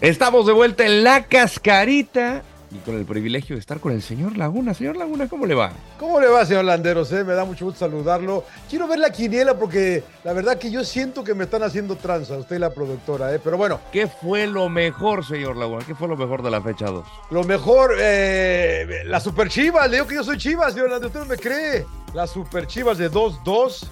Estamos de vuelta en la cascarita y con el privilegio de estar con el señor Laguna. Señor Laguna, ¿cómo le va? ¿Cómo le va, señor Landeros? Eh? Me da mucho gusto saludarlo. Quiero ver la quiniela porque la verdad que yo siento que me están haciendo tranza, usted y la productora, ¿eh? pero bueno. ¿Qué fue lo mejor, señor Laguna? ¿Qué fue lo mejor de la fecha 2? Lo mejor, eh, la Super Chivas. Le digo que yo soy Chivas, señor Landeros, usted no me cree. La Super Chivas de 2-2.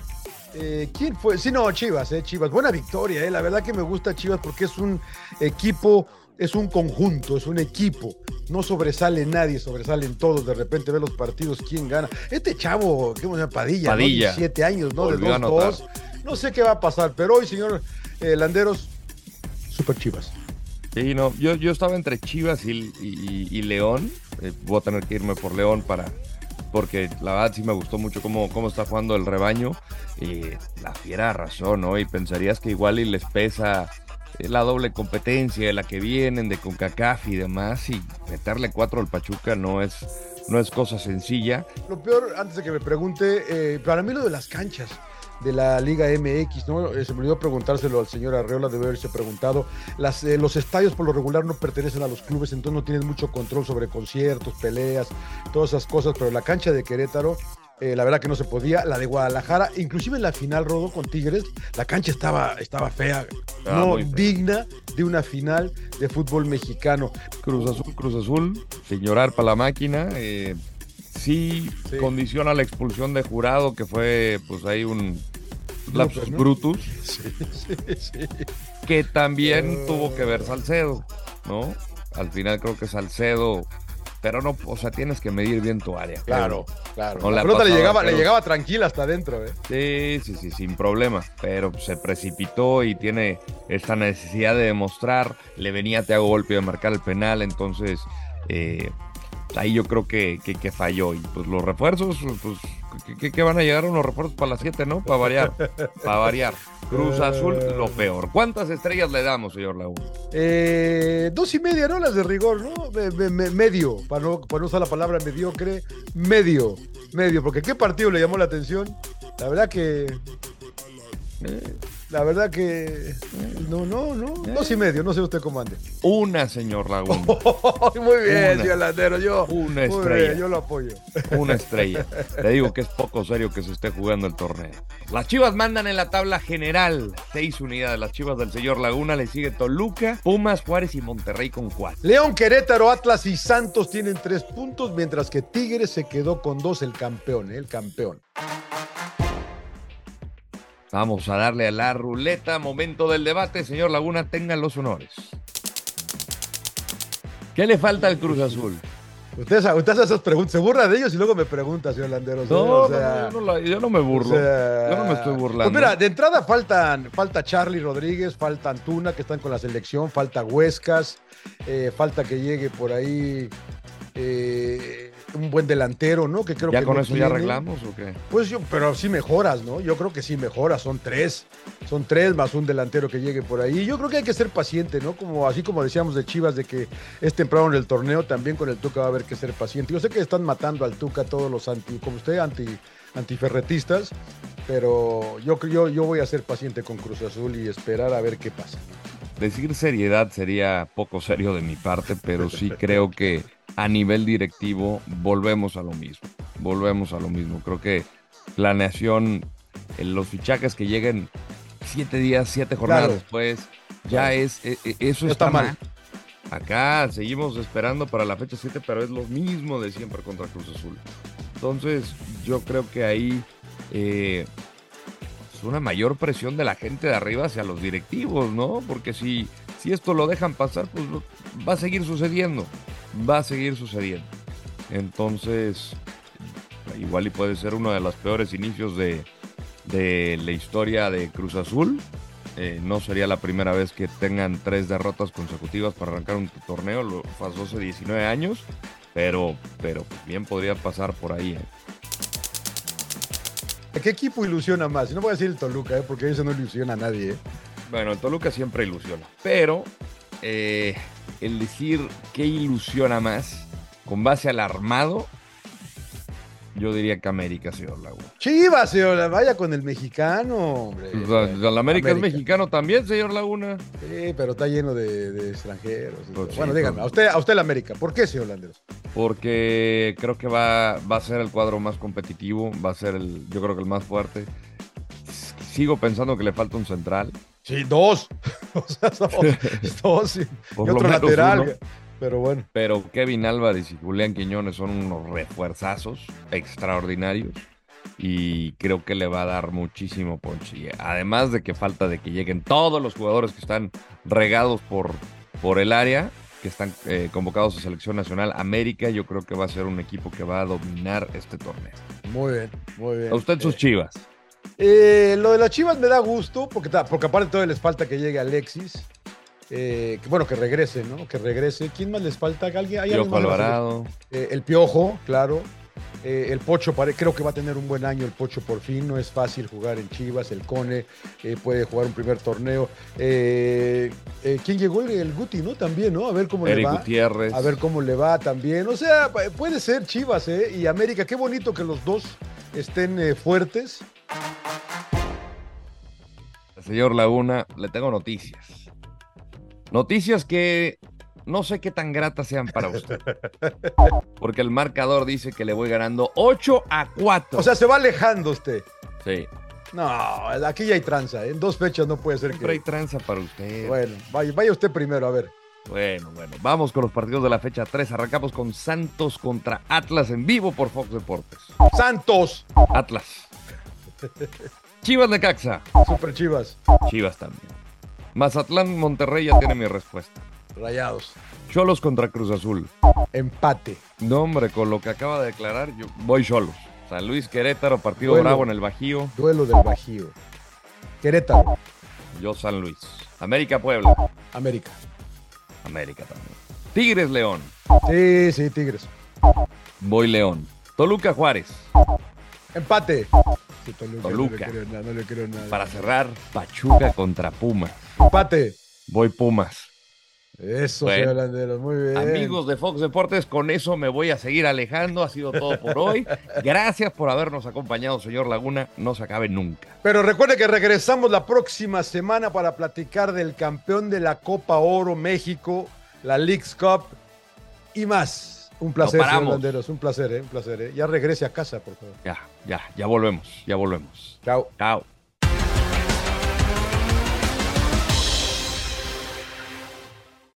Eh, ¿Quién fue? Sí, no, Chivas, eh, Chivas. Buena victoria, eh. La verdad que me gusta Chivas porque es un equipo es un conjunto, es un equipo. No sobresale nadie, sobresalen todos. De repente ve los partidos, quién gana. Este chavo, ¿qué se Padilla, Padilla. ¿no? años, ¿no? de dos, dos. No sé qué va a pasar, pero hoy, señor eh, Landeros, super chivas. Sí, no, yo, yo estaba entre Chivas y, León. Eh, voy a tener que irme por León para. Porque la verdad sí me gustó mucho cómo, cómo está jugando el rebaño. Y la fiera razón, ¿no? Y pensarías que igual y les pesa la doble competencia de la que vienen de CONCACAF y demás, y meterle cuatro al Pachuca no es, no es cosa sencilla. Lo peor, antes de que me pregunte, eh, para mí lo de las canchas de la Liga MX, ¿no? Eh, se me olvidó preguntárselo al señor Arreola, debe haberse preguntado. Las, eh, los estadios por lo regular no pertenecen a los clubes, entonces no tienen mucho control sobre conciertos, peleas, todas esas cosas, pero la cancha de Querétaro eh, la verdad que no se podía. La de Guadalajara, inclusive en la final, Rodo, con Tigres, la cancha estaba, estaba fea, no digna de una final de fútbol mexicano. Cruz Azul, Cruz Azul, señorar para la máquina. Eh, sí, condiciona la expulsión de jurado, que fue pues ahí un lapsus brutus. Que también tuvo que ver Salcedo, ¿no? Al final creo que Salcedo pero no, o sea, tienes que medir bien tu área. Claro, claro. la, pelota le llegaba, le llegaba tranquila hasta adentro, ¿eh? Sí, sí, sí, sin problema. Pero se precipitó y tiene esta necesidad de demostrar. Le venía a Teago Golpe de marcar el penal, entonces eh, ahí yo creo que, que, falló. Y pues los refuerzos, pues, ¿qué, van a llegar unos refuerzos para las 7, no? Para variar. para variar. Cruz Azul, lo peor. ¿Cuántas estrellas le damos, señor Laguna? Eh, dos y media, ¿no? Las de rigor, ¿no? medio, para no, para no usar la palabra mediocre, medio, medio, porque ¿qué partido le llamó la atención? La verdad que eh, la verdad que no, no, no, dos y medio, no sé usted cómo ande. Una, señor Laguna. muy bien, señor Landero, yo. Una estrella. yo lo apoyo. Una estrella. Le digo que es poco serio que se esté jugando el torneo. Las Chivas mandan en la tabla general seis unidades. Las Chivas del señor Laguna le sigue Toluca, Pumas, Juárez y Monterrey con cuatro. León, Querétaro, Atlas y Santos tienen tres puntos, mientras que Tigres se quedó con dos, el campeón, el campeón. Vamos a darle a la ruleta. Momento del debate. Señor Laguna, tenga los honores. ¿Qué le falta al Cruz Azul? Usted, usted hace esas preguntas, se burla de ellos y luego me pregunta, señor Landero. No, yo, no me burlo. yo no me estoy burlando. Pues mira, de entrada faltan, falta Charlie Rodríguez, falta Antuna, que están con la selección, falta Huescas, eh, falta que llegue por ahí eh, un buen delantero, ¿no? Que creo ¿Ya que con eso ya arreglamos o qué? Pues yo, pero sí mejoras, ¿no? Yo creo que sí mejoras, son tres, son tres más un delantero que llegue por ahí. Yo creo que hay que ser paciente, ¿no? Como así como decíamos de Chivas de que es temprano en el torneo, también con el Tuca va a haber que ser paciente. Yo sé que están matando al Tuca todos los anti, como usted, anti antiferretistas, pero yo, yo, yo voy a ser paciente con Cruz Azul y esperar a ver qué pasa. Decir seriedad sería poco serio de mi parte, pero sí creo que a nivel directivo volvemos a lo mismo. Volvemos a lo mismo. Creo que planeación, en los fichajes que lleguen siete días, siete jornadas después, ya es, e, e, eso está, mal. Acá seguimos esperando para la fecha 7, pero es lo mismo de siempre contra Cruz Azul. Entonces, yo creo que ahí eh, es una mayor presión de la gente de arriba hacia los directivos, ¿no? Porque si, si esto lo dejan pasar, pues va a seguir sucediendo va a seguir sucediendo. Entonces, igual y puede ser uno de los peores inicios de, la historia de Cruz Azul. Eh, no sería la primera vez que tengan tres derrotas consecutivas para arrancar un torneo, lo pasó hace 19 años, pero, pero bien podría pasar por ahí. ¿eh? ¿Qué equipo ilusiona más? No voy a decir el Toluca, ¿eh? porque eso no ilusiona a nadie. Bueno, el Toluca siempre ilusiona, pero el decir qué ilusiona más con base al armado, Yo diría que América, señor Laguna. Chivas, señor, vaya con el mexicano, hombre. Pues, la, la América, es mexicano también, señor Laguna. Sí, pero está lleno de, de extranjeros. Pues bueno, sí, pues- a usted, a usted la América. ¿Por qué, señor Landeros? Porque creo que va, va a ser el cuadro más competitivo, va a ser el, yo creo que el más fuerte. Sigo pensando que le falta un central. Sí, dos. o sea, dos. dos y, otro lateral. uno. Pero bueno. Pero Kevin Álvarez y Julián Quiñones son unos refuerzazos extraordinarios y creo que le va a dar muchísimo ponche. Además de que falta de que lleguen todos los jugadores que están regados por, por el área, que están eh, convocados a selección nacional América, yo creo que va a ser un equipo que va a dominar este torneo. Muy bien, muy bien. A usted sus Eh, chivas. eh, lo de las chivas me da gusto, porque, porque aparte todavía les falta que llegue Alexis. Eh, que, bueno, que regrese, ¿no? Que regrese. ¿Quién más les falta? ¿Alguien, hay alguien Piojo Alvarado. El Piojo, claro. Eh, el Pocho, pare- creo que va a tener un buen año el Pocho por fin. No es fácil jugar en Chivas. El Cone eh, puede jugar un primer torneo. Eh, ¿Quién llegó? El, Guti, ¿no? También, ¿no? A ver cómo le Eric va. Gutiérrez. A ver cómo le va también. O sea, pu- puede ser Chivas, ¿eh? Y América. Qué bonito que los dos estén fuertes. Señor Laguna, le tengo noticias. Noticias que no sé qué tan gratas sean para usted. Porque el marcador dice que le voy ganando 8 a 4. O sea, se va alejando usted. sí. No, aquí ya hay tranza. ¿eh? En dos fechas no puede ser Siempre hay tranza para usted. Bueno, vaya, vaya usted primero, a ver. Bueno, bueno. Vamos con los partidos de la fecha 3. Arrancamos con Santos contra Atlas en vivo por Fox Deportes. Santos, Atlas. Chivas de Caxa. Super Chivas, Chivas también. Mazatlán Monterrey ya tiene mi respuesta. Rayados, Cholos contra Cruz Azul. empate. No, hombre, con lo que acaba de declarar, yo voy Cholos. San Luis Querétaro, partido Duelo. bravo en el Bajío. Duelo del Bajío. Querétaro, Yo San Luis. América Puebla. América. América también. Tigres León. Sí, sí, Tigres. Voy León. Toluca Juárez. Empate. Sí, Toluca. Toluca. No le creo nada, no le creo nada. Para cerrar, Pachuca contra Pumas. Empate. Voy Pumas. Eso, Bueno. señor Landeros, muy bien. Amigos de Fox Deportes, con eso me voy a seguir alejando. Ha sido todo por hoy. Gracias por habernos acompañado, señor Laguna. No se acabe nunca. Pero recuerde que regresamos la próxima semana para platicar del campeón de la Copa Oro México, la Leagues Cup y más. Un placer, señor. Landeros, un placer, ¿eh? un placer. ¿eh? Ya regrese a casa, por favor. Ya, ya, ya volvemos. Ya volvemos. Chao. Chao.